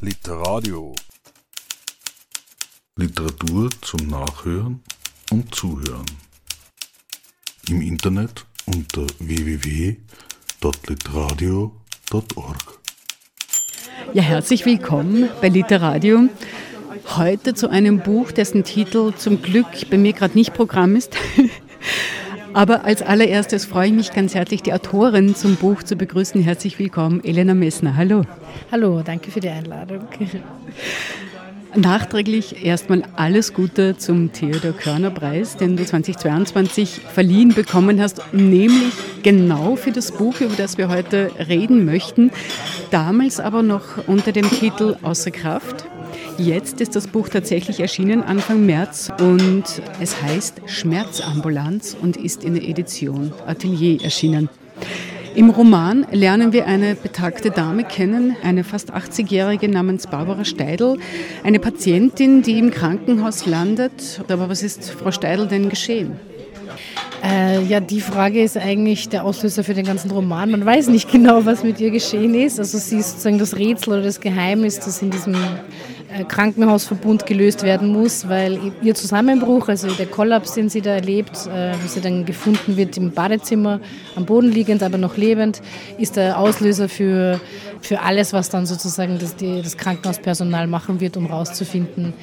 Literadio. Literatur zum Nachhören und Zuhören. Im Internet unter www.literadio.org. Ja, herzlich willkommen bei Literadio. Heute zu einem Buch, dessen Titel zum Glück bei mir gerade nicht Programm ist. Aber als allererstes freue ich mich ganz herzlich, die Autorin zum Buch zu begrüßen. Herzlich willkommen, Elena Messner. Hallo. Hallo, danke für die Einladung. Nachträglich erstmal alles Gute zum Theodor Körner Preis, den du 2022 verliehen bekommen hast, nämlich genau für das Buch, über das wir heute reden möchten. Damals aber noch unter dem Titel Außer Kraft. Jetzt ist das Buch tatsächlich erschienen, Anfang März, und es heißt Schmerzambulanz und ist in der Edition Atelier erschienen. Im Roman lernen wir eine betagte Dame kennen, eine fast 80-jährige namens Barbara Steidl, eine Patientin, die im Krankenhaus landet. Aber was ist Frau Steidl denn geschehen? Äh, ja, die Frage ist eigentlich der Auslöser für den ganzen Roman. Man weiß nicht genau, was mit ihr geschehen ist. Also sie ist sozusagen das Rätsel oder das Geheimnis, das in diesem Krankenhausverbund gelöst werden muss, weil ihr Zusammenbruch, also der Kollaps, den sie da erlebt, äh, wo sie dann gefunden wird im Badezimmer, am Boden liegend, aber noch lebend, ist der Auslöser für, für alles, was dann sozusagen das, die, das Krankenhauspersonal machen wird, um herauszufinden,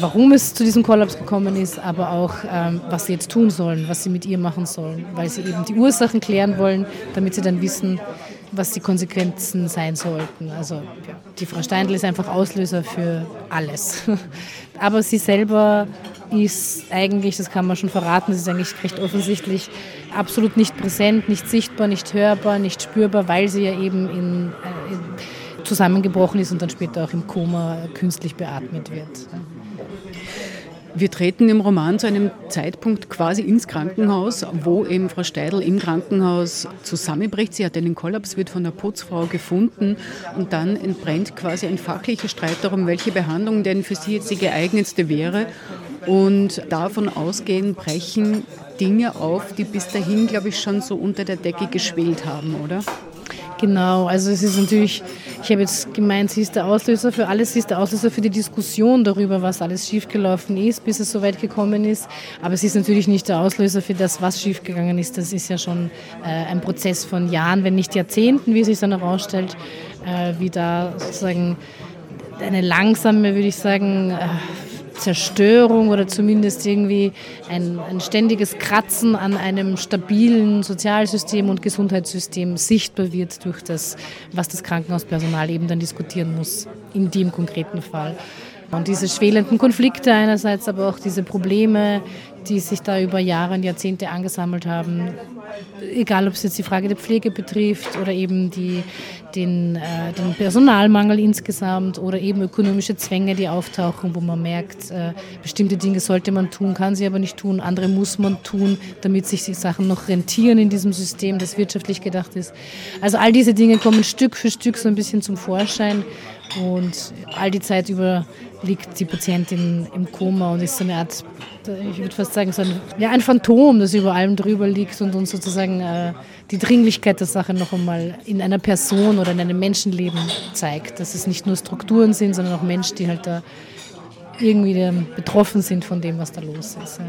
warum es zu diesem Kollaps gekommen ist, aber auch, ähm, was sie jetzt tun sollen, was sie mit ihr machen sollen, weil sie eben die Ursachen klären wollen, damit sie dann wissen, was die Konsequenzen sein sollten. Also die Frau Steindl ist einfach Auslöser für alles. Aber sie selber ist eigentlich, das kann man schon verraten, das ist eigentlich recht offensichtlich, absolut nicht präsent, nicht sichtbar, nicht hörbar, nicht spürbar, weil sie ja eben in, äh, in zusammengebrochen ist und dann später auch im Koma künstlich beatmet wird. Wir treten im Roman zu einem Zeitpunkt quasi ins Krankenhaus, wo eben Frau Steidl im Krankenhaus zusammenbricht. Sie hat einen Kollaps, wird von der Putzfrau gefunden und dann entbrennt quasi ein fachlicher Streit darum, welche Behandlung denn für sie jetzt die geeignetste wäre. Und davon ausgehend brechen Dinge auf, die bis dahin, glaube ich, schon so unter der Decke geschwelt haben, oder? Genau, also es ist natürlich, ich habe jetzt gemeint, sie ist der Auslöser für alles, sie ist der Auslöser für die Diskussion darüber, was alles schiefgelaufen ist, bis es so weit gekommen ist. Aber sie ist natürlich nicht der Auslöser für das, was schiefgegangen ist. Das ist ja schon äh, ein Prozess von Jahren, wenn nicht Jahrzehnten, wie es sich dann herausstellt, äh, wie da sozusagen eine langsame, würde ich sagen, äh, Zerstörung oder zumindest irgendwie ein, ein ständiges Kratzen an einem stabilen Sozialsystem und Gesundheitssystem sichtbar wird durch das, was das Krankenhauspersonal eben dann diskutieren muss, in dem konkreten Fall. Und diese schwelenden Konflikte einerseits, aber auch diese Probleme, die sich da über Jahre und Jahrzehnte angesammelt haben, egal ob es jetzt die Frage der Pflege betrifft oder eben die, den, äh, den Personalmangel insgesamt oder eben ökonomische Zwänge, die auftauchen, wo man merkt, äh, bestimmte Dinge sollte man tun, kann sie aber nicht tun, andere muss man tun, damit sich die Sachen noch rentieren in diesem System, das wirtschaftlich gedacht ist. Also all diese Dinge kommen Stück für Stück so ein bisschen zum Vorschein und all die Zeit über liegt die Patientin im Koma und ist so eine Art, ich würde fast sagen, so ein, ja, ein Phantom, das über allem drüber liegt und uns sozusagen äh, die Dringlichkeit der Sache noch einmal in einer Person oder in einem Menschenleben zeigt. Dass es nicht nur Strukturen sind, sondern auch Menschen, die halt da irgendwie betroffen sind von dem, was da los ist. Ja.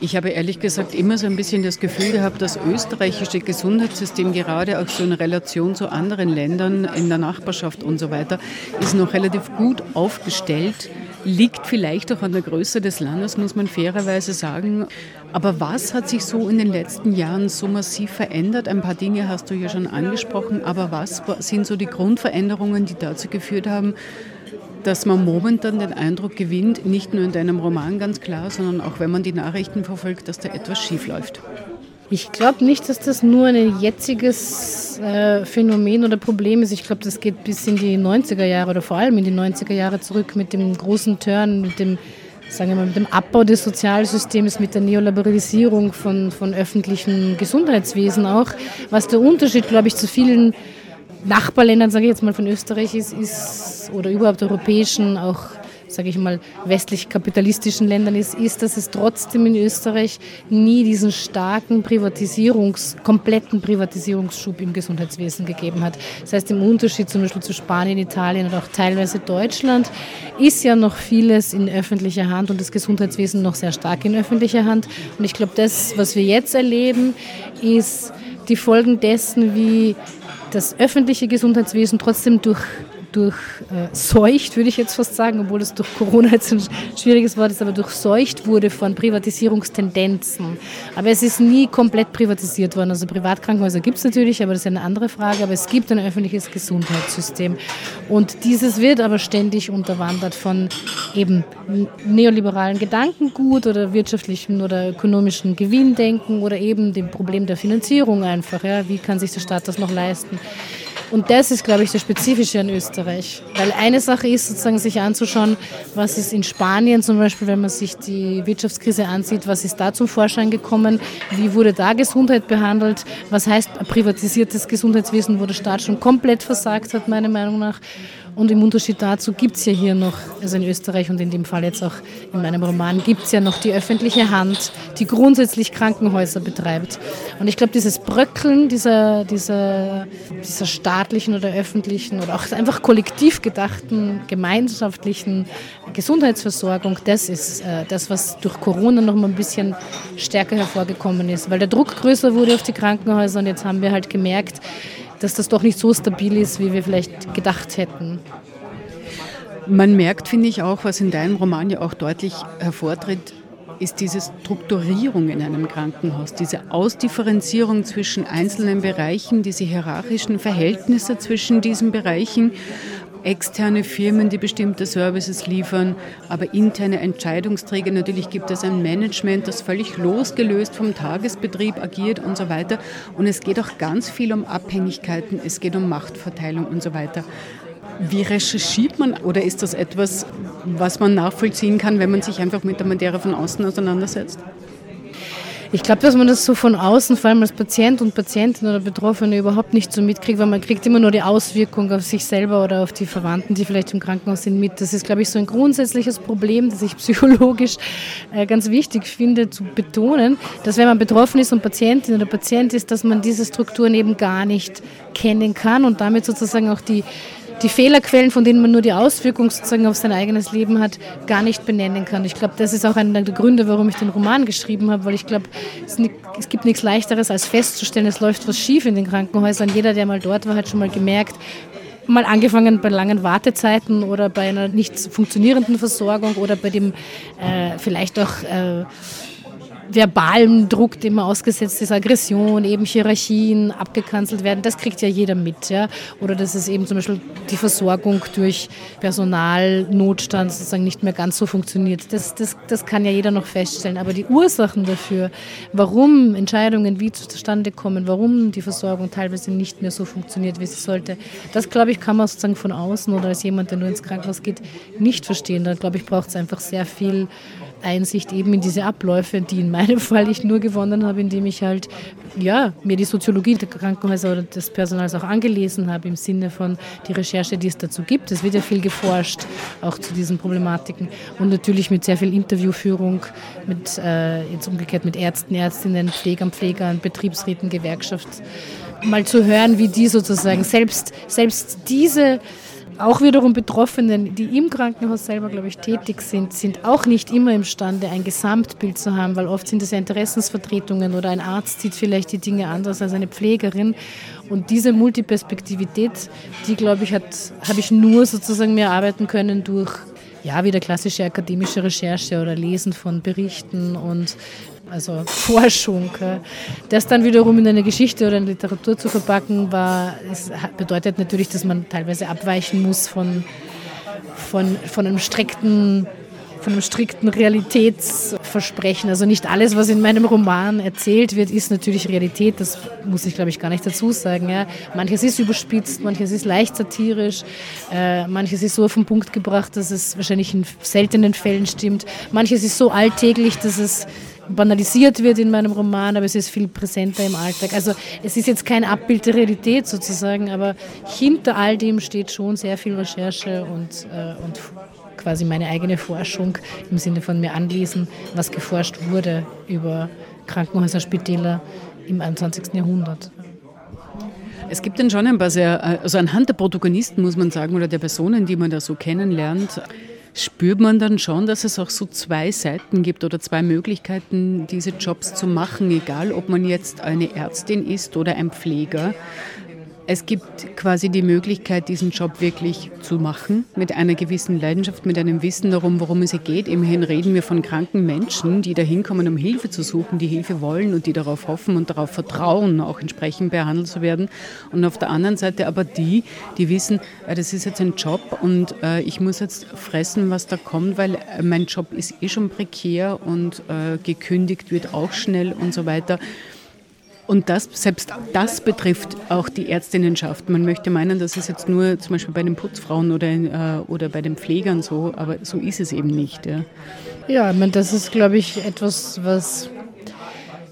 Ich habe ehrlich gesagt immer so ein bisschen das Gefühl gehabt, das österreichische Gesundheitssystem gerade auch so in Relation zu anderen Ländern in der Nachbarschaft und so weiter ist noch relativ gut aufgestellt. Liegt vielleicht auch an der Größe des Landes, muss man fairerweise sagen. Aber was hat sich so in den letzten Jahren so massiv verändert? Ein paar Dinge hast du ja schon angesprochen, aber was sind so die Grundveränderungen, die dazu geführt haben, dass man momentan den Eindruck gewinnt, nicht nur in deinem Roman ganz klar, sondern auch wenn man die Nachrichten verfolgt, dass da etwas schief läuft. Ich glaube nicht, dass das nur ein jetziges äh, Phänomen oder Problem ist. Ich glaube, das geht bis in die 90er Jahre oder vor allem in die 90er Jahre zurück mit dem großen Turn, mit dem, sagen wir mal, mit dem Abbau des Sozialsystems, mit der Neoliberalisierung von, von öffentlichen Gesundheitswesen auch. Was der Unterschied, glaube ich, zu vielen Nachbarländern, sage ich jetzt mal von Österreich, ist, ist oder überhaupt europäischen, auch sage ich mal, westlich-kapitalistischen Ländern ist, ist, dass es trotzdem in Österreich nie diesen starken Privatisierungs-, kompletten Privatisierungsschub im Gesundheitswesen gegeben hat. Das heißt, im Unterschied zum Beispiel zu Spanien, Italien oder auch teilweise Deutschland ist ja noch vieles in öffentlicher Hand und das Gesundheitswesen noch sehr stark in öffentlicher Hand. Und ich glaube, das, was wir jetzt erleben, ist die Folgen dessen, wie das öffentliche Gesundheitswesen trotzdem durch durchseucht, würde ich jetzt fast sagen, obwohl es durch Corona jetzt ein schwieriges Wort ist, aber durchseucht wurde von Privatisierungstendenzen. Aber es ist nie komplett privatisiert worden. Also Privatkrankenhäuser gibt es natürlich, aber das ist eine andere Frage. Aber es gibt ein öffentliches Gesundheitssystem. Und dieses wird aber ständig unterwandert von eben neoliberalen Gedankengut oder wirtschaftlichem oder ökonomischen Gewinndenken oder eben dem Problem der Finanzierung einfach. Ja. Wie kann sich der Staat das noch leisten? Und das ist, glaube ich, das Spezifische an Österreich. Weil eine Sache ist, sozusagen sich anzuschauen, was ist in Spanien zum Beispiel, wenn man sich die Wirtschaftskrise ansieht, was ist da zum Vorschein gekommen, wie wurde da Gesundheit behandelt, was heißt privatisiertes Gesundheitswesen, wo der Staat schon komplett versagt hat, meiner Meinung nach. Und im Unterschied dazu gibt es ja hier noch, also in Österreich und in dem Fall jetzt auch in meinem Roman, gibt es ja noch die öffentliche Hand, die grundsätzlich Krankenhäuser betreibt. Und ich glaube, dieses Bröckeln dieser, dieser, dieser staatlichen oder öffentlichen oder auch einfach kollektiv gedachten gemeinschaftlichen Gesundheitsversorgung, das ist äh, das, was durch Corona noch mal ein bisschen stärker hervorgekommen ist, weil der Druck größer wurde auf die Krankenhäuser und jetzt haben wir halt gemerkt, dass das doch nicht so stabil ist, wie wir vielleicht gedacht hätten. Man merkt, finde ich auch, was in deinem Roman ja auch deutlich hervortritt, ist diese Strukturierung in einem Krankenhaus, diese Ausdifferenzierung zwischen einzelnen Bereichen, diese hierarchischen Verhältnisse zwischen diesen Bereichen externe Firmen, die bestimmte Services liefern, aber interne Entscheidungsträger. Natürlich gibt es ein Management, das völlig losgelöst vom Tagesbetrieb agiert und so weiter. Und es geht auch ganz viel um Abhängigkeiten, es geht um Machtverteilung und so weiter. Wie recherchiert man oder ist das etwas, was man nachvollziehen kann, wenn man sich einfach mit der Materie von außen auseinandersetzt? Ich glaube, dass man das so von außen, vor allem als Patient und Patientin oder Betroffene, überhaupt nicht so mitkriegt, weil man kriegt immer nur die Auswirkung auf sich selber oder auf die Verwandten, die vielleicht im Krankenhaus sind, mit. Das ist, glaube ich, so ein grundsätzliches Problem, das ich psychologisch äh, ganz wichtig finde zu betonen, dass wenn man betroffen ist und Patientin oder Patient ist, dass man diese Strukturen eben gar nicht kennen kann und damit sozusagen auch die die Fehlerquellen, von denen man nur die Auswirkungen sozusagen auf sein eigenes Leben hat, gar nicht benennen kann. Ich glaube, das ist auch einer der Gründe, warum ich den Roman geschrieben habe, weil ich glaube, es, es, gibt nichts Leichteres, als festzustellen, es läuft was schief in den Krankenhäusern. Jeder, der mal dort war, hat schon mal gemerkt, mal angefangen bei langen Wartezeiten oder bei einer nicht funktionierenden Versorgung oder bei dem äh, vielleicht auch äh, verbalen Druck, dem man ausgesetzt ist, Aggression, eben Hierarchien abgekanzelt werden, das kriegt ja jeder mit. Ja? Oder dass es eben zum Beispiel die Versorgung durch Personalnotstand sozusagen nicht mehr ganz so funktioniert. Das, das, das kann ja jeder noch feststellen. Aber die Ursachen dafür, warum Entscheidungen wie zustande kommen, warum die Versorgung teilweise nicht mehr so funktioniert, wie sie sollte, das glaube ich, kann man sozusagen von außen oder als jemand, der nur ins Krankenhaus geht, nicht verstehen. Da glaube ich, braucht es einfach sehr viel Einsicht eben in diese Abläufe, die in meinem Fall ich nur gewonnen habe, indem ich halt ja, mir die Soziologie der Krankenhäuser oder des Personals auch angelesen habe, im Sinne von die Recherche, die es dazu gibt. Es wird ja viel geforscht, auch zu diesen Problematiken. Und natürlich mit sehr viel Interviewführung, mit, äh, jetzt umgekehrt mit Ärzten, Ärztinnen, Pflegern, Pflegern, Betriebsräten, Gewerkschaft, mal zu hören, wie die sozusagen selbst, selbst diese auch wiederum Betroffenen, die im Krankenhaus selber, glaube ich, tätig sind, sind auch nicht immer imstande, ein Gesamtbild zu haben, weil oft sind es ja Interessensvertretungen oder ein Arzt sieht vielleicht die Dinge anders als eine Pflegerin. Und diese Multiperspektivität, die, glaube ich, habe ich nur sozusagen mir erarbeiten können durch ja, wieder klassische akademische Recherche oder Lesen von Berichten und also Forschung. Das dann wiederum in eine Geschichte oder in Literatur zu verpacken, war, bedeutet natürlich, dass man teilweise abweichen muss von, von, von einem strikten von einem strikten Realitätsversprechen. Also nicht alles, was in meinem Roman erzählt wird, ist natürlich Realität. Das muss ich, glaube ich, gar nicht dazu sagen. Ja. Manches ist überspitzt, manches ist leicht satirisch, äh, manches ist so auf den Punkt gebracht, dass es wahrscheinlich in seltenen Fällen stimmt. Manches ist so alltäglich, dass es banalisiert wird in meinem Roman, aber es ist viel präsenter im Alltag. Also es ist jetzt kein Abbild der Realität sozusagen, aber hinter all dem steht schon sehr viel Recherche und, äh, und quasi meine eigene Forschung im Sinne von mir anlesen, was geforscht wurde über Krankenhäuser, Spitäler im 21. Jahrhundert. Es gibt dann schon ein paar sehr, also anhand der Protagonisten muss man sagen, oder der Personen, die man da so kennenlernt, spürt man dann schon, dass es auch so zwei Seiten gibt oder zwei Möglichkeiten, diese Jobs zu machen, egal ob man jetzt eine Ärztin ist oder ein Pfleger. Es gibt quasi die Möglichkeit, diesen Job wirklich zu machen, mit einer gewissen Leidenschaft, mit einem Wissen darum, worum es hier geht. Immerhin reden wir von kranken Menschen, die da hinkommen, um Hilfe zu suchen, die Hilfe wollen und die darauf hoffen und darauf vertrauen, auch entsprechend behandelt zu werden. Und auf der anderen Seite aber die, die wissen, äh, das ist jetzt ein Job und äh, ich muss jetzt fressen, was da kommt, weil äh, mein Job ist eh schon prekär und gekündigt wird auch schnell und so weiter. Und das, selbst das betrifft auch die Ärztinnenschaft. Man möchte meinen, das ist jetzt nur zum Beispiel bei den Putzfrauen oder, äh, oder bei den Pflegern so, aber so ist es eben nicht. Ja, ja ich meine, das ist, glaube ich, etwas, was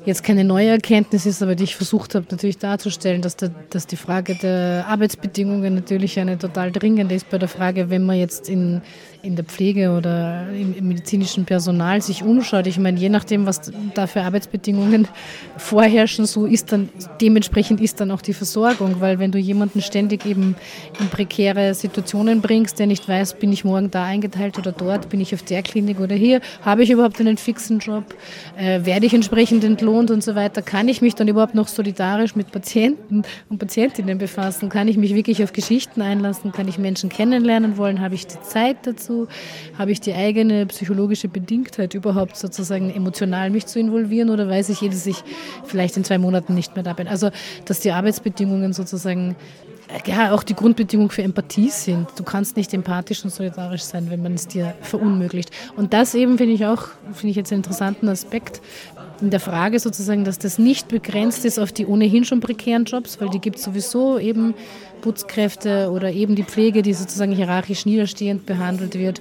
jetzt keine neue Erkenntnis ist, aber die ich versucht habe natürlich darzustellen, dass, der, dass die Frage der Arbeitsbedingungen natürlich eine total dringende ist bei der Frage, wenn man jetzt in, in der Pflege oder im, medizinischen Personal sich umschaut. Ich meine, je nachdem, was da für Arbeitsbedingungen vorherrschen, so ist dann, dementsprechend ist dann auch die Versorgung, weil wenn du jemanden ständig eben in prekäre Situationen bringst, der nicht weiß, bin ich morgen da eingeteilt oder dort, bin ich auf der Klinik oder hier, habe ich überhaupt einen fixen Job, äh, werde ich entsprechend entlohnt und so weiter, kann ich mich dann überhaupt noch solidarisch mit Patienten und Patientinnen befassen, kann ich mich wirklich auf Geschichten einlassen, kann ich Menschen kennenlernen wollen, habe ich die Zeit dazu, dazu? Habe ich die eigene psychologische Bedingtheit überhaupt sozusagen emotional mich zu involvieren oder weiß ich, dass ich vielleicht in zwei Monaten nicht mehr da bin? Also, dass die Arbeitsbedingungen sozusagen äh, ja, auch die Grundbedingung für Empathie sind. Du kannst nicht empathisch und solidarisch sein, wenn man es dir verunmöglicht. Und das eben finde ich auch, finde ich jetzt einen interessanten Aspekt in der Frage sozusagen, dass das nicht begrenzt ist auf die ohnehin schon prekären Jobs, weil die gibt es sowieso eben Putzkräfte oder eben die Pflege, die sozusagen hierarchisch niederstehend behandelt wird,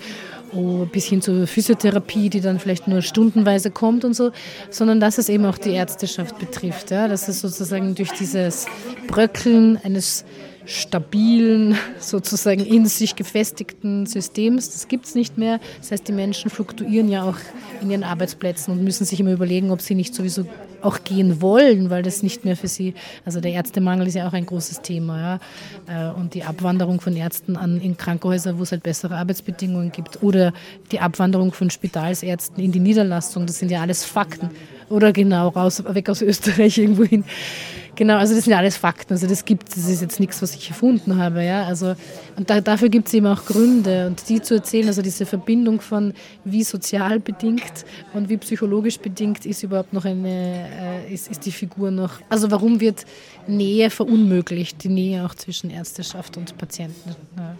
bis hin zur Physiotherapie, die dann vielleicht nur stundenweise kommt und so, sondern dass es eben auch die Ärzteschaft betrifft, ja, dass es sozusagen durch dieses Bröckeln eines stabilen, sozusagen in sich gefestigten Systems. Das gibt es nicht mehr. Das heißt, die Menschen fluktuieren ja auch in ihren Arbeitsplätzen und müssen sich immer überlegen, ob sie nicht sowieso auch gehen wollen, weil das nicht mehr für sie, also der Ärztemangel ist ja auch ein großes Thema. Ja? Äh, und die Abwanderung von Ärzten an, in Krankenhäuser, wo es halt bessere Arbeitsbedingungen gibt, oder die Abwanderung von Spitalsärzten in die Niederlassung, das sind ja alles Fakten. Oder genau raus, weg aus Österreich irgendwo hin. Genau, also das sind ja alles Fakten. Also das gibt das ist jetzt nichts, was ich erfunden habe. Ja? Also, und da, dafür gibt es eben auch Gründe. Und die zu erzählen, also diese Verbindung von wie sozial bedingt und wie psychologisch bedingt ist überhaupt noch eine, äh, ist, ist die Figur noch. Also warum wird Nähe verunmöglicht, die Nähe auch zwischen Ärzteschaft und Patienten. Ja.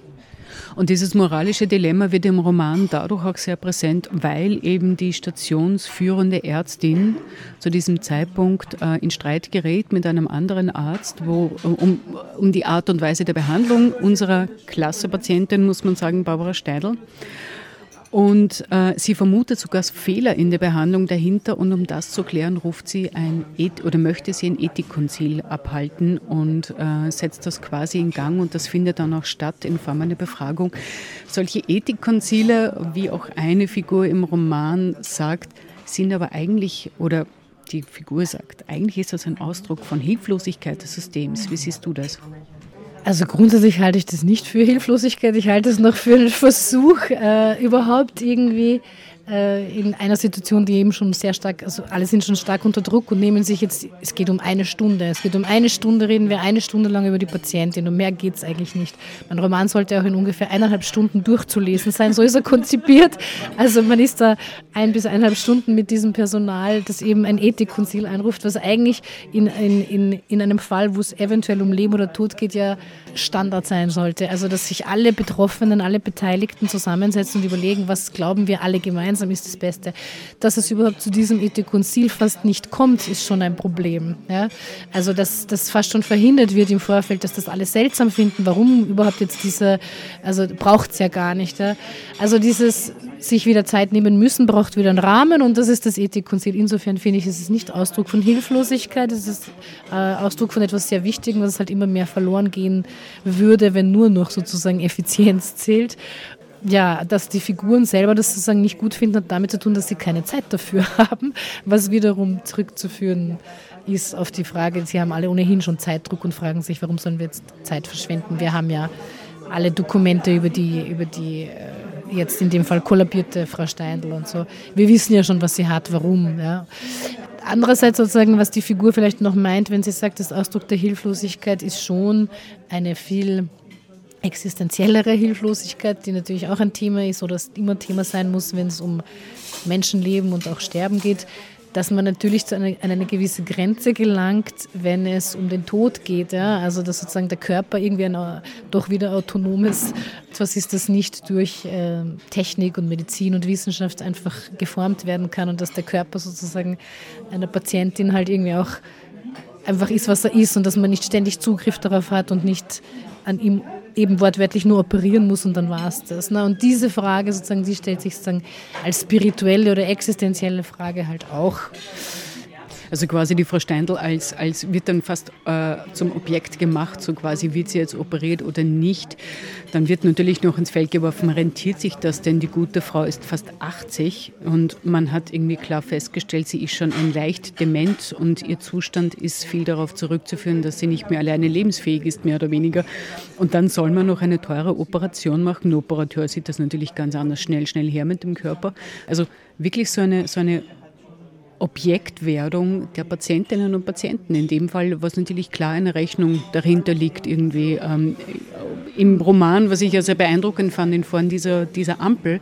Und dieses moralische Dilemma wird im Roman dadurch auch sehr präsent, weil eben die stationsführende Ärztin zu diesem Zeitpunkt äh, in Streit gerät mit einem anderen Arzt, wo, um, um die Art und Weise der Behandlung unserer Klassepatientin, muss man sagen, Barbara Steidl. Und äh, sie vermutet sogar Fehler in der Behandlung dahinter und um das zu klären, ruft sie ein Eth oder möchte sie ein Ethikkonzil abhalten und äh, setzt das quasi in Gang und das findet dann auch statt in Form einer Befragung. Solche Ethikkonzile, wie auch eine Figur im Roman sagt, sind aber eigentlich oder die Figur sagt, eigentlich ist das ein Ausdruck von Hilflosigkeit des Systems. Wie siehst du das? Also grundsätzlich halte ich das nicht für Hilflosigkeit. Ich halte es noch für einen Versuch, äh, überhaupt irgendwie in einer Situation, die eben schon sehr stark, also alle sind schon stark unter Druck und nehmen sich jetzt, es geht um eine Stunde, es geht um eine Stunde, reden wir eine Stunde lang über die Patientin und mehr geht es eigentlich nicht. Mein Roman sollte auch in ungefähr eineinhalb Stunden durchzulesen sein, so ist er konzipiert. Also man ist da ein bis eineinhalb Stunden mit diesem Personal, das eben ein Ethikkonzil einruft, was eigentlich in, in, in, in einem Fall, wo es eventuell um Leben oder Tod geht, ja Standard sein sollte. Also dass sich alle Betroffenen, alle Beteiligten zusammensetzen und überlegen, was glauben wir alle gemeinsam gemeinsam ist das Beste. Dass es überhaupt zu diesem Ethikkonzil fast nicht kommt, ist schon ein Problem. Ja? Also dass das fast schon verhindert wird im Vorfeld, dass das alle seltsam finden, warum überhaupt jetzt diese, also braucht es ja gar nicht. Ja? Also dieses sich wieder Zeit nehmen müssen, braucht wieder einen Rahmen und das ist das Ethikkonzil. Insofern finde ich, es ist nicht Ausdruck von Hilflosigkeit, es ist äh, Ausdruck von etwas sehr Wichtigem, was halt immer mehr verloren gehen würde, wenn nur noch sozusagen Effizienz zählt ja, dass die Figuren selber das sozusagen nicht gut finden, hat damit zu tun, dass sie keine Zeit dafür haben, was wiederum zurückzuführen ist auf die Frage, sie haben alle ohnehin schon Zeitdruck und fragen sich, warum sollen wir jetzt Zeit verschwenden? Wir haben ja alle Dokumente über die, über die äh, jetzt in dem Fall kollabierte Frau Steindl und so. Wir wissen ja schon, was sie hat, warum. Ja. Andererseits sozusagen, was die Figur vielleicht noch meint, wenn sie sagt, das Ausdruck der Hilflosigkeit ist schon eine viel existenziellere Hilflosigkeit, die natürlich auch ein Thema ist oder immer Thema sein muss, wenn es um Menschenleben und auch Sterben geht dass man natürlich zu einer, an eine gewisse Grenze gelangt, wenn es um den Tod geht. Ja? Also dass sozusagen der Körper irgendwie ein doch wieder autonomes, etwas ist, das nicht durch äh, Technik und Medizin und Wissenschaft einfach geformt werden kann und dass der Körper sozusagen einer Patientin halt irgendwie auch einfach ist, was er ist und dass man nicht ständig Zugriff darauf hat und nicht an ihm eben wortwörtlich nur operieren muss und dann war es das. Ne? Und diese Frage sozusagen, die stellt sich sozusagen als spirituelle oder existenzielle Frage halt auch. Also quasi die Frau Steindl als, als wird dann fast äh, zum Objekt gemacht, so quasi wird sie jetzt operiert oder nicht. Dann wird natürlich noch ins Feld geworfen, rentiert sich das denn? Die gute Frau ist fast 80 und man hat irgendwie klar festgestellt, sie ist schon ein leicht dement und ihr Zustand ist viel darauf zurückzuführen, dass sie nicht mehr alleine lebensfähig ist, mehr oder weniger. Und dann soll man noch eine teure Operation machen. Ein Operateur sieht das natürlich ganz anders schnell, schnell her mit dem Körper. Also wirklich so eine, so eine Objektwerdung der Patientinnen und Patienten. In dem Fall, was natürlich klar eine Rechnung dahinter liegt, irgendwie. Ähm, Im Roman, was ich ja sehr beeindruckend fand, in Form dieser, dieser Ampel,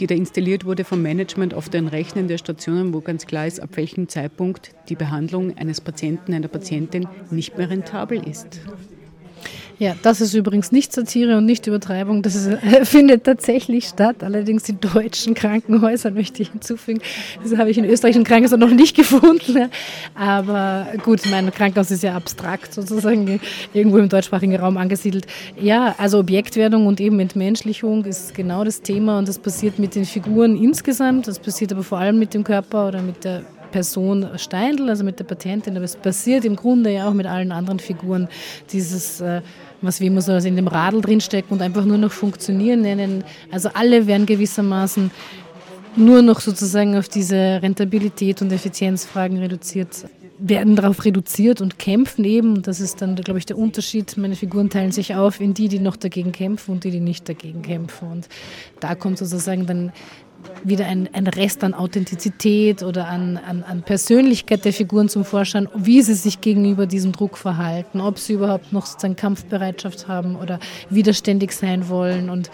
die da installiert wurde vom Management auf den Rechnen der Stationen, wo ganz klar ist, ab welchem Zeitpunkt die Behandlung eines Patienten, einer Patientin nicht mehr rentabel ist. Ja, das ist übrigens nicht Satire und nicht Übertreibung. Das ist, äh, findet tatsächlich statt. Allerdings in deutschen Krankenhäusern möchte ich hinzufügen. Das habe ich in österreichischen Krankenhäusern noch nicht gefunden. Aber gut, mein Krankenhaus ist ja abstrakt sozusagen irgendwo im deutschsprachigen Raum angesiedelt. Ja, also Objektwerdung und eben Entmenschlichung ist genau das Thema und das passiert mit den Figuren insgesamt. Das passiert aber vor allem mit dem Körper oder mit der Person Steindl, also mit der Patientin, aber es passiert im Grunde ja auch mit allen anderen Figuren. Dieses, äh, was wir immer so in dem Radl drinstecken und einfach nur noch funktionieren nennen. Also alle werden gewissermaßen nur noch sozusagen auf diese Rentabilität und Effizienzfragen reduziert werden darauf reduziert und kämpfen eben. Das ist dann, glaube ich, der Unterschied. Meine Figuren teilen sich auf in die, die noch dagegen kämpfen und die, die nicht dagegen kämpfen. Und da kommt sozusagen dann wieder ein, ein Rest an Authentizität oder an, an, an Persönlichkeit der Figuren zum Vorschein, wie sie sich gegenüber diesem Druck verhalten, ob sie überhaupt noch sozusagen Kampfbereitschaft haben oder widerständig sein wollen und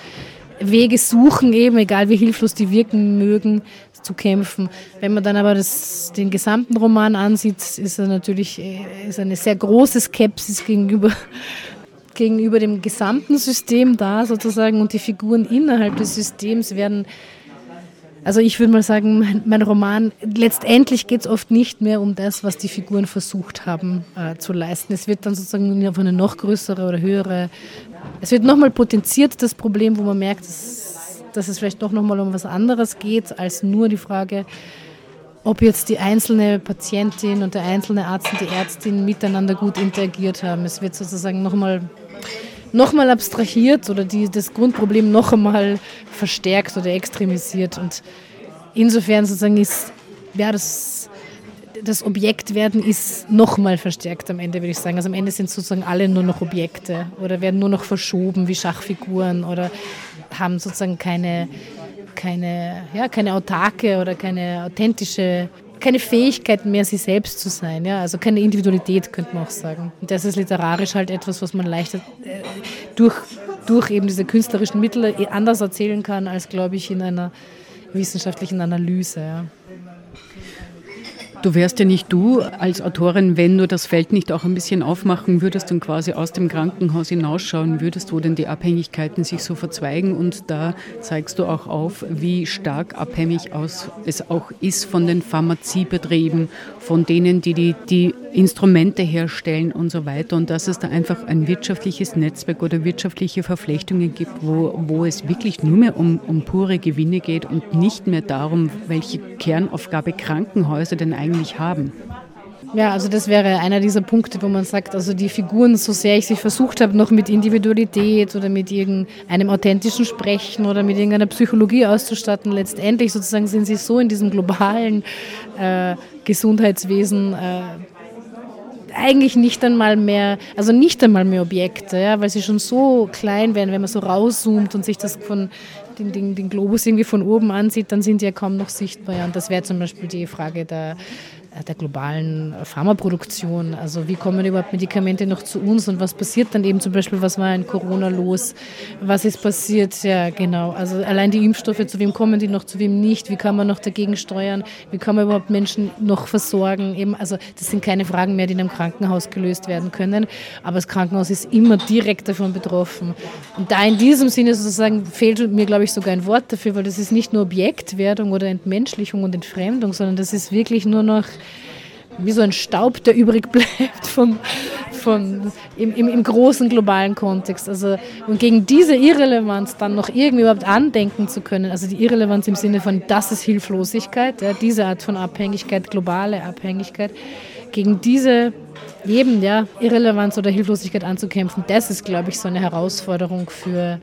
Wege suchen, eben egal wie hilflos die wirken mögen, zu kämpfen. Wenn man dann aber das, den gesamten Roman ansieht, ist er natürlich ist eine sehr große Skepsis gegenüber gegenüber dem gesamten System da sozusagen und die Figuren innerhalb des Systems werden also ich würde mal sagen, mein, mein Roman, letztendlich geht es oft nicht mehr um das, was die Figuren versucht haben äh, zu leisten. Es wird dann sozusagen auf eine noch größere oder höhere, es wird nochmal potenziert, das Problem, wo man merkt, dass, dass es vielleicht doch nochmal um was anderes geht, als nur die Frage, ob jetzt die einzelne Patientin und der einzelne Arzt und die Ärztin miteinander gut interagiert haben. Es wird sozusagen nochmal nochmal abstrahiert oder die, das Grundproblem noch einmal verstärkt oder extremisiert. Und insofern sozusagen ist, ja, das, das Objektwerden ist nochmal verstärkt am Ende, würde ich sagen. Also am Ende sind sozusagen alle nur noch Objekte oder werden nur noch verschoben wie Schachfiguren oder haben sozusagen keine, keine, ja, keine autarke oder keine authentische keine Fähigkeit mehr, sie selbst zu sein. Ja? Also keine Individualität, könnte man auch sagen. Und das ist literarisch halt etwas, was man leichter äh, durch, durch eben diese künstlerischen Mittel anders erzählen kann, als, glaube ich, in einer wissenschaftlichen Analyse. Ja. Du wärst ja nicht du als Autorin, wenn du das Feld nicht auch ein bisschen aufmachen würdest und quasi aus dem Krankenhaus hinausschauen würdest, wo denn die Abhängigkeiten sich so verzweigen. Und da zeigst du auch auf, wie stark abhängig es auch ist von den Pharmaziebetrieben, von denen, die die, die Instrumente herstellen und so weiter. Und dass es da einfach ein wirtschaftliches Netzwerk oder wirtschaftliche Verflechtungen gibt, wo, wo es wirklich nur mehr um, um pure Gewinne geht und nicht mehr darum, welche Kernaufgabe Krankenhäuser denn eigentlich eigentlich haben? Ja, also das wäre einer dieser Punkte, wo man sagt, also die Figuren, so sehr ich sie versucht habe, noch mit Individualität oder mit irgendeinem authentischen Sprechen oder mit irgendeiner Psychologie auszustatten, letztendlich sozusagen sind sie so in diesem globalen äh, Gesundheitswesen äh, eigentlich nicht einmal mehr, also nicht einmal mehr Objekte, ja, weil sie schon so klein werden, wenn man so rauszoomt und sich das von den, den, den Globus irgendwie von oben ansieht, dann sind die ja kaum noch sichtbar. Ja. Und das wäre zum Beispiel die Frage der der globalen Pharmaproduktion. Also wie kommen überhaupt Medikamente noch zu uns und was passiert dann eben zum Beispiel, was war in Corona los, was ist passiert, ja genau. Also allein die Impfstoffe, zu wem kommen die noch, zu wem nicht, wie kann man noch dagegen steuern, wie kann man überhaupt Menschen noch versorgen. Eben, also das sind keine Fragen mehr, die in einem Krankenhaus gelöst werden können, aber das Krankenhaus ist immer direkt davon betroffen. Und da in diesem Sinne sozusagen fehlt mir, glaube ich, sogar ein Wort dafür, weil das ist nicht nur Objektwerdung oder Entmenschlichung und Entfremdung, sondern das ist wirklich nur noch wie so ein Staub, der übrig bleibt vom, vom, im, im, im, großen globalen Kontext. Also, und gegen diese Irrelevanz dann noch irgendwie überhaupt andenken zu können, also die Irrelevanz im Sinne von, das ist Hilflosigkeit, ja, diese Art von Abhängigkeit, globale Abhängigkeit, gegen diese eben ja, Irrelevanz oder Hilflosigkeit anzukämpfen, das ist, glaube ich, so eine Herausforderung für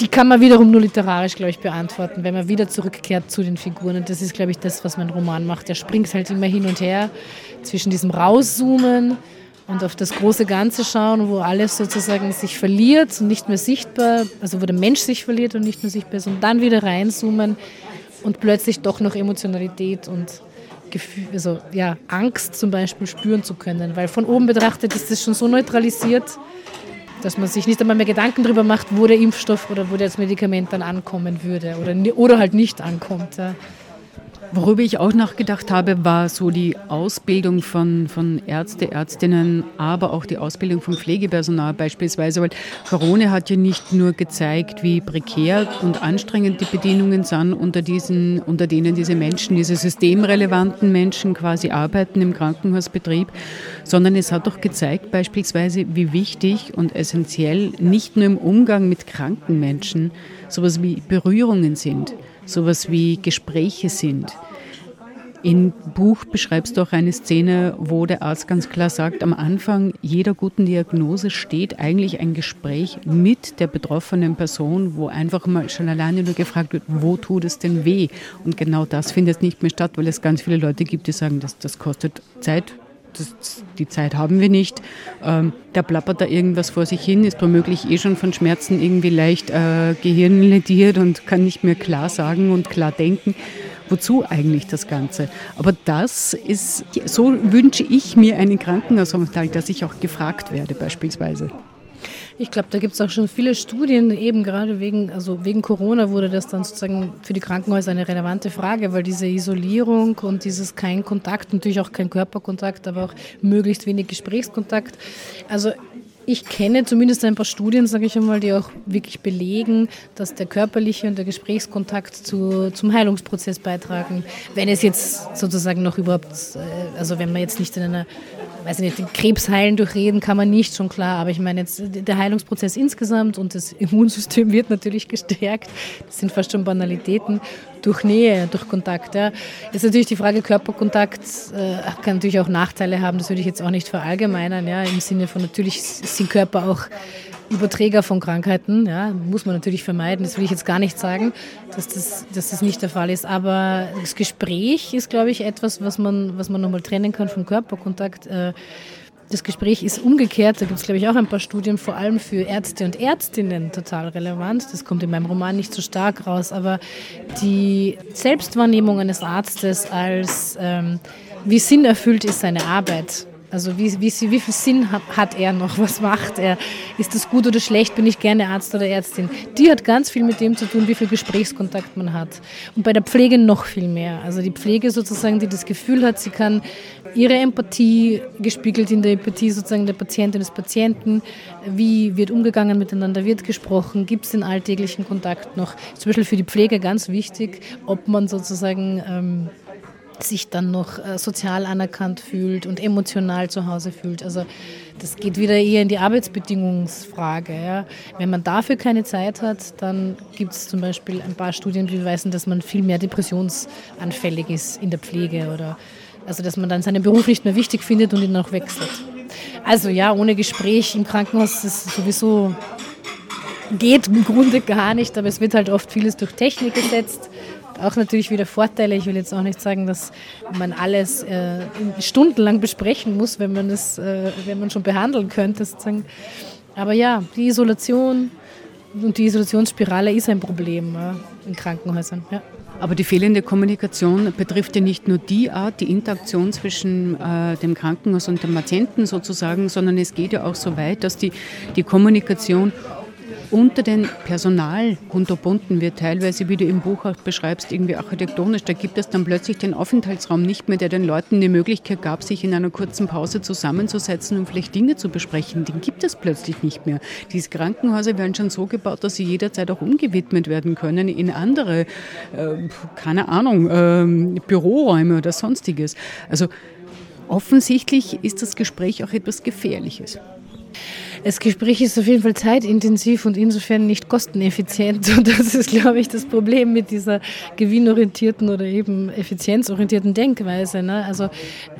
die kann man wiederum nur literarisch, glaube ich, beantworten, wenn man wieder zurückkehrt zu den Figuren. Und das ist, glaube ich, das, was mein Roman macht. Der springt halt immer hin und her zwischen diesem Rauszoomen und auf das große Ganze schauen, wo alles sozusagen sich verliert und nicht mehr sichtbar, also wo der Mensch sich verliert und nicht mehr sichtbar ist, und dann wieder reinzoomen und plötzlich doch noch Emotionalität und Gefühl, also ja, Angst zum Beispiel spüren zu können. Weil von oben betrachtet ist das schon so neutralisiert, dass man sich nicht einmal mehr Gedanken darüber macht, wo der Impfstoff oder wo das Medikament dann ankommen würde oder, oder halt nicht ankommt. Ja. Worüber ich auch nachgedacht habe, war so die Ausbildung von, von Ärzte, Ärztinnen, aber auch die Ausbildung von Pflegepersonal beispielsweise, weil Corona hat ja nicht nur gezeigt, wie prekär und anstrengend die Bedingungen sind, unter, diesen, unter denen diese Menschen, diese systemrelevanten Menschen quasi arbeiten im Krankenhausbetrieb, sondern es hat auch gezeigt beispielsweise, wie wichtig und essentiell nicht nur im Umgang mit kranken Menschen sowas wie Berührungen sind sowas wie Gespräche sind. Im Buch beschreibst du auch eine Szene, wo der Arzt ganz klar sagt, am Anfang jeder guten Diagnose steht eigentlich ein Gespräch mit der betroffenen Person, wo einfach mal schon alleine nur gefragt wird, wo tut es denn weh? Und genau das findet nicht mehr statt, weil es ganz viele Leute gibt, die sagen, das, das kostet Zeit, das, die Zeit haben wir nicht. Ähm, der plappert da irgendwas vor sich hin, ist womöglich eh schon von Schmerzen irgendwie leicht äh, gehirnlediert und kann nicht mehr klar sagen und klar denken. Wozu eigentlich das Ganze? Aber das ist, so wünsche ich mir einen Krankenhausaufenthalt, dass ich auch gefragt werde beispielsweise. Ich glaube, da gibt es auch schon viele Studien, eben gerade wegen, also wegen Corona wurde das dann sozusagen für die Krankenhäuser eine relevante Frage, weil diese Isolierung und dieses kein Kontakt, natürlich auch kein Körperkontakt, aber auch möglichst wenig Gesprächskontakt. Also ich kenne zumindest ein paar Studien, sage ich einmal, die auch wirklich belegen, dass der körperliche und der Gesprächskontakt zu, zum Heilungsprozess beitragen. Wenn es jetzt sozusagen noch überhaupt, äh, also wenn man jetzt nicht in einer weiß ich nicht, Krebs heilen durch Reden kann man nicht, schon klar, aber ich meine jetzt der Heilungsprozess insgesamt und das Immunsystem wird natürlich gestärkt. Das sind fast schon Banalitäten durch Nähe, durch Kontakt. Ja. Jetzt natürlich die Frage, Körperkontakt äh, kann natürlich auch Nachteile haben, das würde ich jetzt auch nicht verallgemeinern, ja, im Sinne von natürlich sind Körper auch Überträger von Krankheiten, ja, muss man natürlich vermeiden. Das will ich jetzt gar nicht sagen, dass das, dass das nicht der Fall ist. Aber das Gespräch ist, glaube ich, etwas, was man, was man nochmal trennen kann vom Körperkontakt. Äh, das Gespräch ist umgekehrt, da gibt es, glaube ich, auch ein paar Studien, vor allem für Ärzte und Ärztinnen total relevant. Das kommt in meinem Roman nicht so stark raus, aber die Selbstwahrnehmung eines Arztes als ähm, wie sinnerfüllt ist seine Arbeit also wie, wie, wie viel Sinn hat er noch? Was macht er? Ist das gut oder schlecht? Bin ich gerne Arzt oder Ärztin? Die hat ganz viel mit dem zu tun, wie viel Gesprächskontakt man hat. Und bei der Pflege noch viel mehr. Also die Pflege sozusagen, die das Gefühl hat, sie kann ihre Empathie gespiegelt in der Empathie sozusagen der Patientin des Patienten. Wie wird umgegangen miteinander? Wird gesprochen? Gibt es den alltäglichen Kontakt noch? Zum Beispiel für die Pflege ganz wichtig, ob man sozusagen ähm, sich dann noch äh, sozial anerkannt fühlt und emotional zu Hause fühlt. Also das geht wieder eher in die Arbeitsbedingungsfrage. Ja. Wenn man dafür keine Zeit hat, dann gibt es zum Beispiel ein paar Studien, die beweisen, dass man viel mehr depressionsanfällig ist in der Pflege oder Also dass man dann seinen Beruf nicht mehr wichtig findet und ihn auch wechselt. Also ja, ohne Gespräch im Krankenhaus ist sowieso geht im Grunde gar nicht, aber es wird halt oft vieles durch Technik gesetzt. Auch natürlich wieder Vorteile. Ich will jetzt auch nicht sagen, dass man alles äh, stundenlang besprechen muss, wenn man es, äh, wenn man schon behandeln könnte. Sozusagen. Aber ja, die Isolation und die Isolationsspirale ist ein Problem äh, in Krankenhäusern. Ja. Aber die fehlende Kommunikation betrifft ja nicht nur die Art, die Interaktion zwischen äh, dem Krankenhaus und dem Patienten sozusagen, sondern es geht ja auch so weit, dass die, die Kommunikation unter den Personal unterbunden wird, teilweise, wie du im Buch auch beschreibst, irgendwie architektonisch. Da gibt es dann plötzlich den Aufenthaltsraum nicht mehr, der den Leuten die Möglichkeit gab, sich in einer kurzen Pause zusammenzusetzen und vielleicht Dinge zu besprechen. Den gibt es plötzlich nicht mehr. Diese Krankenhäuser werden schon so gebaut, dass sie jederzeit auch umgewidmet werden können in andere, äh, keine Ahnung, äh, Büroräume oder sonstiges. Also offensichtlich ist das Gespräch auch etwas Gefährliches. Das Gespräch ist auf jeden Fall zeitintensiv und insofern nicht kosteneffizient. Und das ist, glaube ich, das Problem mit dieser gewinnorientierten oder eben effizienzorientierten Denkweise. Ne? Also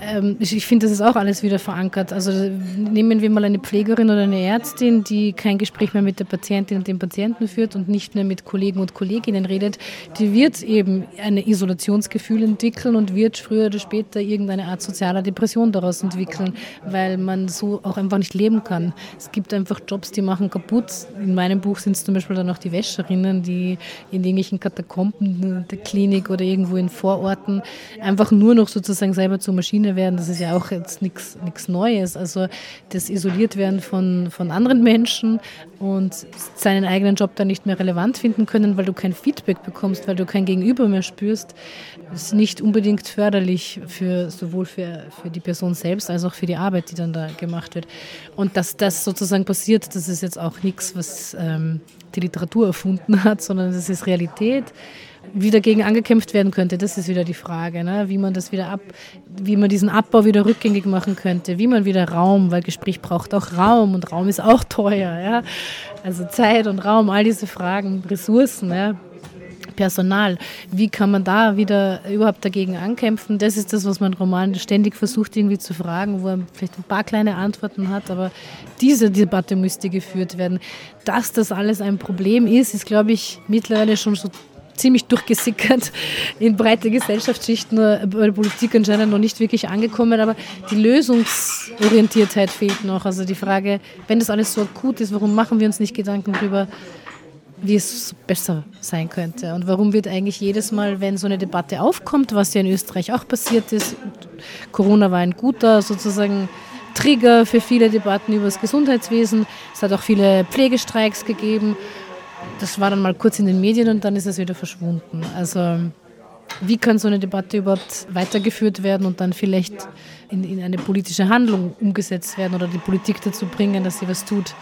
ähm, ich, ich finde, das ist auch alles wieder verankert. Also nehmen wir mal eine Pflegerin oder eine Ärztin, die kein Gespräch mehr mit der Patientin und dem Patienten führt und nicht mehr mit Kollegen und Kolleginnen redet, die wird eben ein Isolationsgefühl entwickeln und wird früher oder später irgendeine Art sozialer Depression daraus entwickeln, weil man so auch einfach nicht leben kann. Es gibt einfach Jobs, die machen kaputt. In meinem Buch sind es zum Beispiel dann auch die Wäscherinnen, die in irgendwelchen Katakomben der Klinik oder irgendwo in Vororten einfach nur noch sozusagen selber zur Maschine werden. Das ist ja auch jetzt nichts Neues. Also das isoliert werden von, von anderen Menschen und seinen eigenen Job dann nicht mehr relevant finden können, weil du kein Feedback bekommst, weil du kein Gegenüber mehr spürst, ist nicht unbedingt förderlich für sowohl für, für die Person selbst als auch für die Arbeit, die dann da gemacht wird. Und dass das sozusagen sozusagen passiert, das ist jetzt auch nichts, was ähm, die Literatur erfunden hat, sondern das ist Realität. Wie dagegen angekämpft werden könnte, das ist wieder die Frage, ne? wie man das wieder ab, wie man diesen Abbau wieder rückgängig machen könnte, wie man wieder Raum, weil Gespräch braucht auch Raum und Raum ist auch teuer, ja. Also Zeit und Raum, all diese Fragen, Ressourcen, ja, Personal. Wie kann man da wieder überhaupt dagegen ankämpfen? Das ist das, was mein Roman ständig versucht irgendwie zu fragen, wo er vielleicht ein paar kleine Antworten hat, aber diese Debatte müsste geführt werden. Dass das alles ein Problem ist, ist, glaube ich, mittlerweile schon so ziemlich durchgesickert in breite Gesellschaftsschichten, bei der Politik anscheinend noch nicht wirklich angekommen, aber die Lösungsorientiertheit fehlt noch. Also die Frage, wenn das alles so akut ist, warum machen wir uns nicht Gedanken darüber, wie es besser sein könnte. Und warum wird eigentlich jedes Mal, wenn so eine Debatte aufkommt, was ja in Österreich auch passiert ist, Corona war ein guter sozusagen Trigger für viele Debatten über das Gesundheitswesen. Es hat auch viele Pflegestreiks gegeben. Das war dann mal kurz in den Medien und dann ist es wieder verschwunden. Also wie kann so eine Debatte überhaupt weitergeführt werden und dann vielleicht in, in, eine politische Handlung umgesetzt werden oder die Politik dazu bringen, dass sie was tut?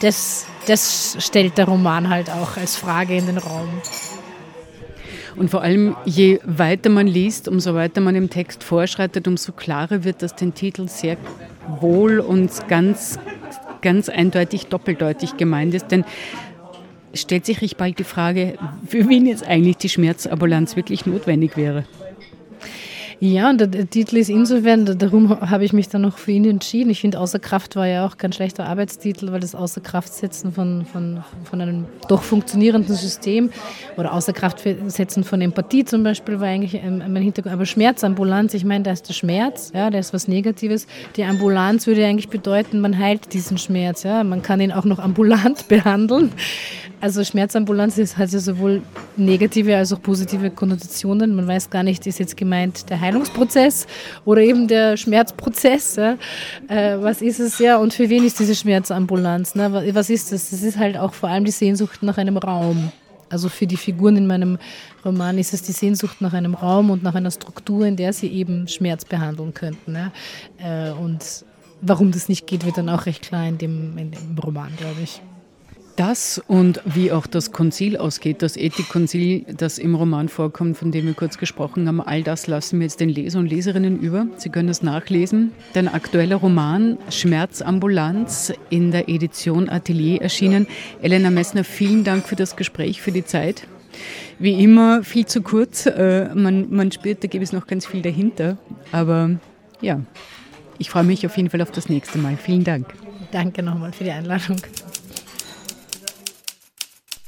Das, das stellt der Roman halt auch als Frage in den Raum. Und vor allem, je weiter man liest, umso weiter man im Text vorschreitet, umso klarer wird, dass den Titel sehr wohl und ganz, ganz eindeutig doppeldeutig gemeint ist. Denn stellt sich recht bald die Frage, für wen jetzt eigentlich die Schmerzambulanz wirklich notwendig wäre. Ja, und der Titel ist insofern, darum habe ich mich dann noch für ihn entschieden. Ich finde, Außer Kraft war ja auch kein schlechter Arbeitstitel, weil das Außer Kraft setzen von, von, von einem doch funktionierenden System oder Außer Kraft setzen von Empathie zum Beispiel war eigentlich mein Hintergrund. Aber Schmerzambulanz, ich meine, da ist der Schmerz, ja, der ist was Negatives. Die Ambulanz würde eigentlich bedeuten, man heilt diesen Schmerz. Ja. Man kann ihn auch noch ambulant behandeln. Also Schmerzambulanz hat ja sowohl negative als auch positive Konnotationen. Man weiß gar nicht, ist jetzt gemeint der Heilungsprozess oder eben der Schmerzprozess. Ja? Äh, was ist es ja und für wen ist diese Schmerzambulanz? Ne? Was ist das? Das ist halt auch vor allem die Sehnsucht nach einem Raum. Also für die Figuren in meinem Roman ist es die Sehnsucht nach einem Raum und nach einer Struktur, in der sie eben Schmerz behandeln könnten. Ne? Äh, und warum das nicht geht, wird dann auch recht klar in dem, in dem Roman, glaube ich. Das und wie auch das Konzil ausgeht, das Ethikkonzil, das im Roman vorkommt, von dem wir kurz gesprochen haben, all das lassen wir jetzt den Leser und Leserinnen über. Sie können das nachlesen. Dein aktueller Roman Schmerzambulanz in der Edition Atelier erschienen. Elena Messner, vielen Dank für das Gespräch, für die Zeit. Wie immer viel zu kurz. Äh, man, man spürt, da gibt es noch ganz viel dahinter. Aber ja, ich freue mich auf jeden Fall auf das nächste Mal. Vielen Dank. Danke nochmal für die Einladung.